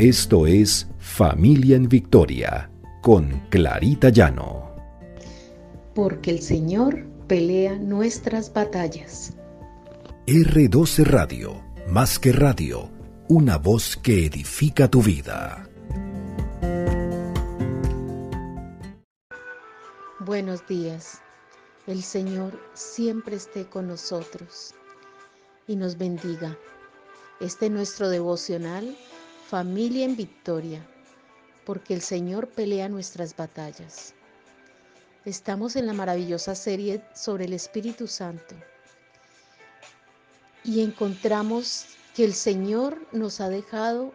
Esto es Familia en Victoria con Clarita Llano. Porque el Señor pelea nuestras batallas. R12 Radio, más que radio, una voz que edifica tu vida. Buenos días. El Señor siempre esté con nosotros y nos bendiga. Este es nuestro devocional Familia en Victoria, porque el Señor pelea nuestras batallas. Estamos en la maravillosa serie sobre el Espíritu Santo y encontramos que el Señor nos ha dejado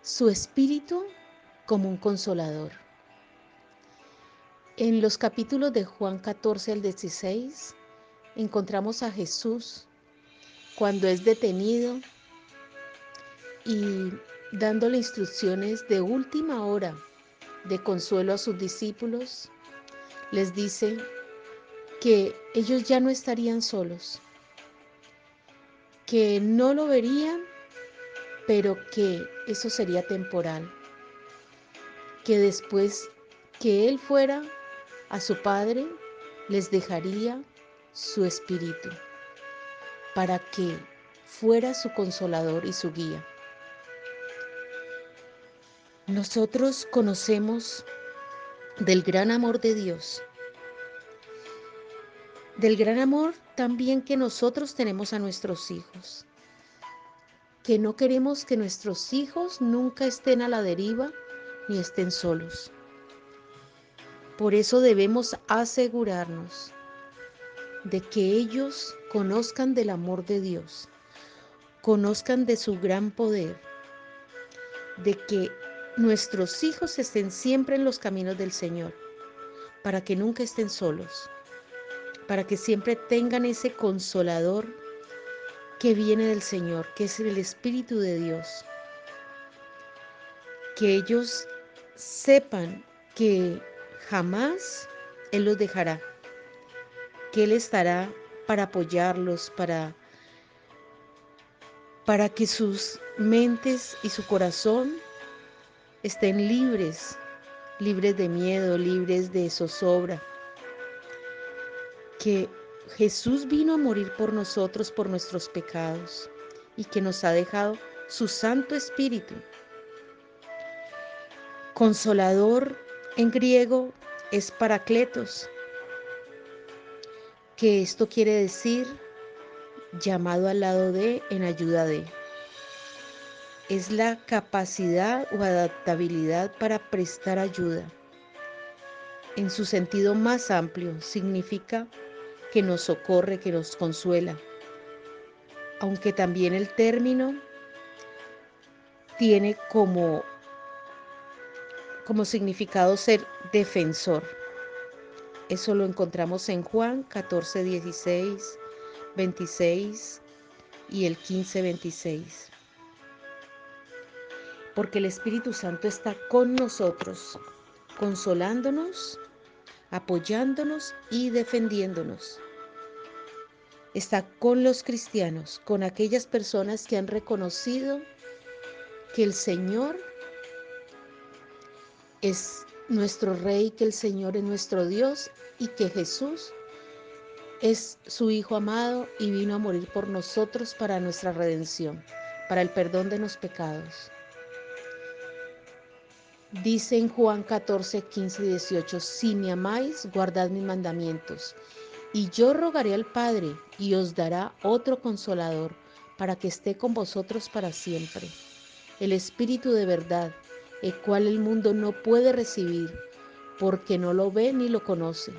su Espíritu como un consolador. En los capítulos de Juan 14 al 16 encontramos a Jesús cuando es detenido y dándole instrucciones de última hora de consuelo a sus discípulos, les dice que ellos ya no estarían solos, que no lo verían, pero que eso sería temporal, que después que Él fuera a su Padre, les dejaría su espíritu para que fuera su consolador y su guía. Nosotros conocemos del gran amor de Dios, del gran amor también que nosotros tenemos a nuestros hijos, que no queremos que nuestros hijos nunca estén a la deriva ni estén solos. Por eso debemos asegurarnos de que ellos conozcan del amor de Dios, conozcan de su gran poder, de que nuestros hijos estén siempre en los caminos del Señor, para que nunca estén solos, para que siempre tengan ese consolador que viene del Señor, que es el Espíritu de Dios. Que ellos sepan que jamás Él los dejará que Él estará para apoyarlos, para, para que sus mentes y su corazón estén libres, libres de miedo, libres de zozobra. Que Jesús vino a morir por nosotros, por nuestros pecados, y que nos ha dejado su Santo Espíritu. Consolador en griego es paracletos, que esto quiere decir llamado al lado de, en ayuda de. Es la capacidad o adaptabilidad para prestar ayuda. En su sentido más amplio, significa que nos socorre, que nos consuela. Aunque también el término tiene como, como significado ser defensor. Eso lo encontramos en Juan 14, 16, 26 y el 15, 26. Porque el Espíritu Santo está con nosotros, consolándonos, apoyándonos y defendiéndonos. Está con los cristianos, con aquellas personas que han reconocido que el Señor es nuestro Rey, que el Señor es nuestro Dios y que Jesús es su Hijo amado y vino a morir por nosotros para nuestra redención, para el perdón de los pecados. Dice en Juan 14, 15 y 18, si me amáis, guardad mis mandamientos, y yo rogaré al Padre y os dará otro consolador para que esté con vosotros para siempre, el Espíritu de verdad el cual el mundo no puede recibir, porque no lo ve ni lo conoce,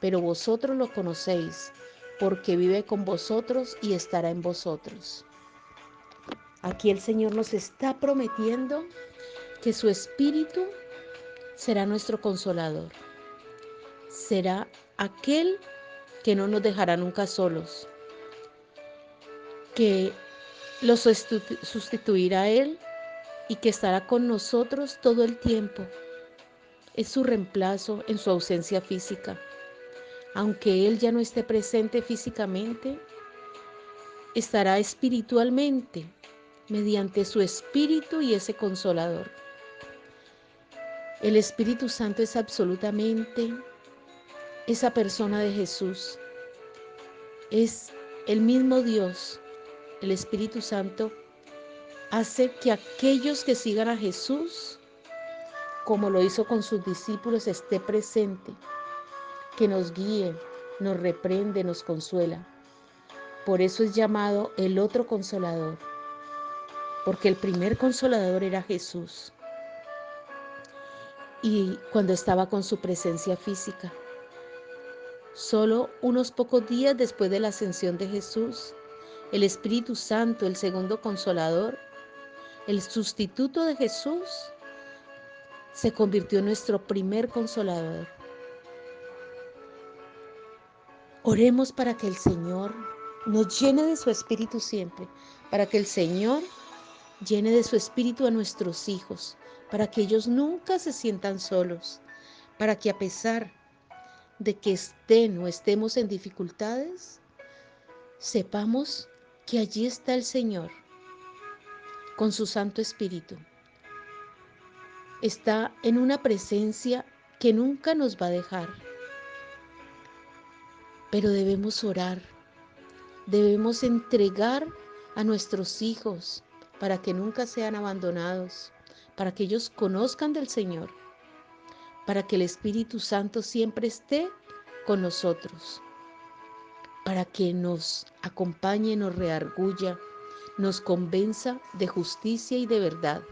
pero vosotros lo conocéis, porque vive con vosotros y estará en vosotros. Aquí el Señor nos está prometiendo que su Espíritu será nuestro consolador, será aquel que no nos dejará nunca solos, que los sustituirá a Él y que estará con nosotros todo el tiempo. Es su reemplazo en su ausencia física. Aunque Él ya no esté presente físicamente, estará espiritualmente mediante su Espíritu y ese consolador. El Espíritu Santo es absolutamente esa persona de Jesús. Es el mismo Dios. El Espíritu Santo hace que aquellos que sigan a Jesús, como lo hizo con sus discípulos, esté presente, que nos guíe, nos reprende, nos consuela. Por eso es llamado el otro consolador, porque el primer consolador era Jesús. Y cuando estaba con su presencia física, solo unos pocos días después de la ascensión de Jesús, el Espíritu Santo, el segundo consolador, el sustituto de Jesús, se convirtió en nuestro primer consolador. Oremos para que el Señor nos llene de su Espíritu siempre, para que el Señor llene de su Espíritu a nuestros hijos, para que ellos nunca se sientan solos, para que a pesar de que estén o estemos en dificultades, sepamos que allí está el Señor con su Santo Espíritu. Está en una presencia que nunca nos va a dejar pero debemos orar, debemos entregar a nuestros hijos para que nunca sean abandonados, para que ellos conozcan del Señor, para que el Espíritu Santo siempre esté con nosotros, para que nos acompañe, nos reargulla, nos convenza de justicia y de verdad.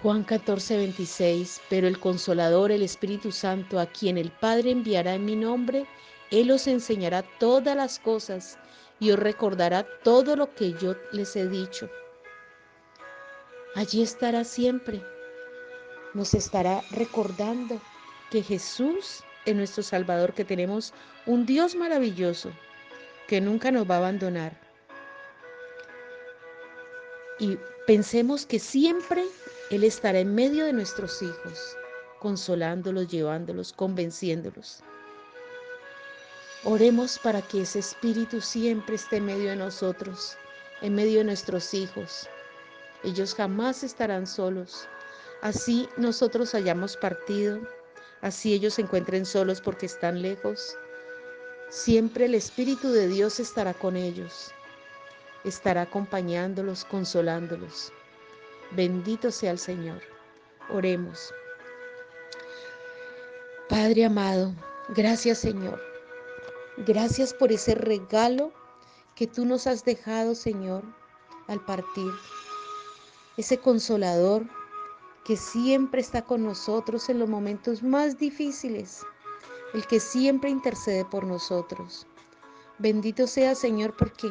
Juan 14, 26, pero el consolador, el Espíritu Santo, a quien el Padre enviará en mi nombre, Él os enseñará todas las cosas y os recordará todo lo que yo les he dicho. Allí estará siempre. Nos estará recordando que Jesús es nuestro Salvador, que tenemos un Dios maravilloso que nunca nos va a abandonar. Y pensemos que siempre él estará en medio de nuestros hijos, consolándolos, llevándolos, convenciéndolos. Oremos para que ese Espíritu siempre esté en medio de nosotros, en medio de nuestros hijos. Ellos jamás estarán solos. Así nosotros hayamos partido, así ellos se encuentren solos porque están lejos. Siempre el Espíritu de Dios estará con ellos, estará acompañándolos, consolándolos. Bendito sea el Señor. Oremos. Padre amado, gracias Señor. Gracias por ese regalo que tú nos has dejado, Señor, al partir. Ese consolador que siempre está con nosotros en los momentos más difíciles, el que siempre intercede por nosotros. Bendito sea, Señor, porque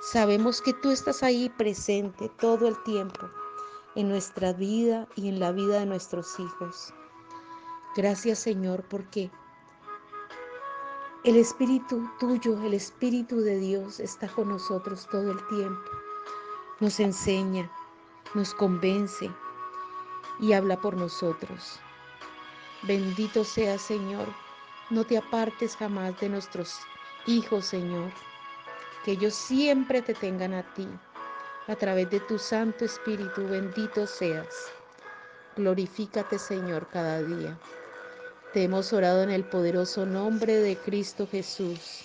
sabemos que tú estás ahí presente todo el tiempo en nuestra vida y en la vida de nuestros hijos. Gracias Señor porque el Espíritu tuyo, el Espíritu de Dios está con nosotros todo el tiempo. Nos enseña, nos convence y habla por nosotros. Bendito sea Señor, no te apartes jamás de nuestros hijos Señor, que ellos siempre te tengan a ti a través de tu Santo Espíritu, bendito seas. Glorifícate, Señor, cada día. Te hemos orado en el poderoso nombre de Cristo Jesús.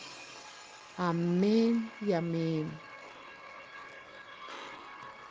Amén y amén.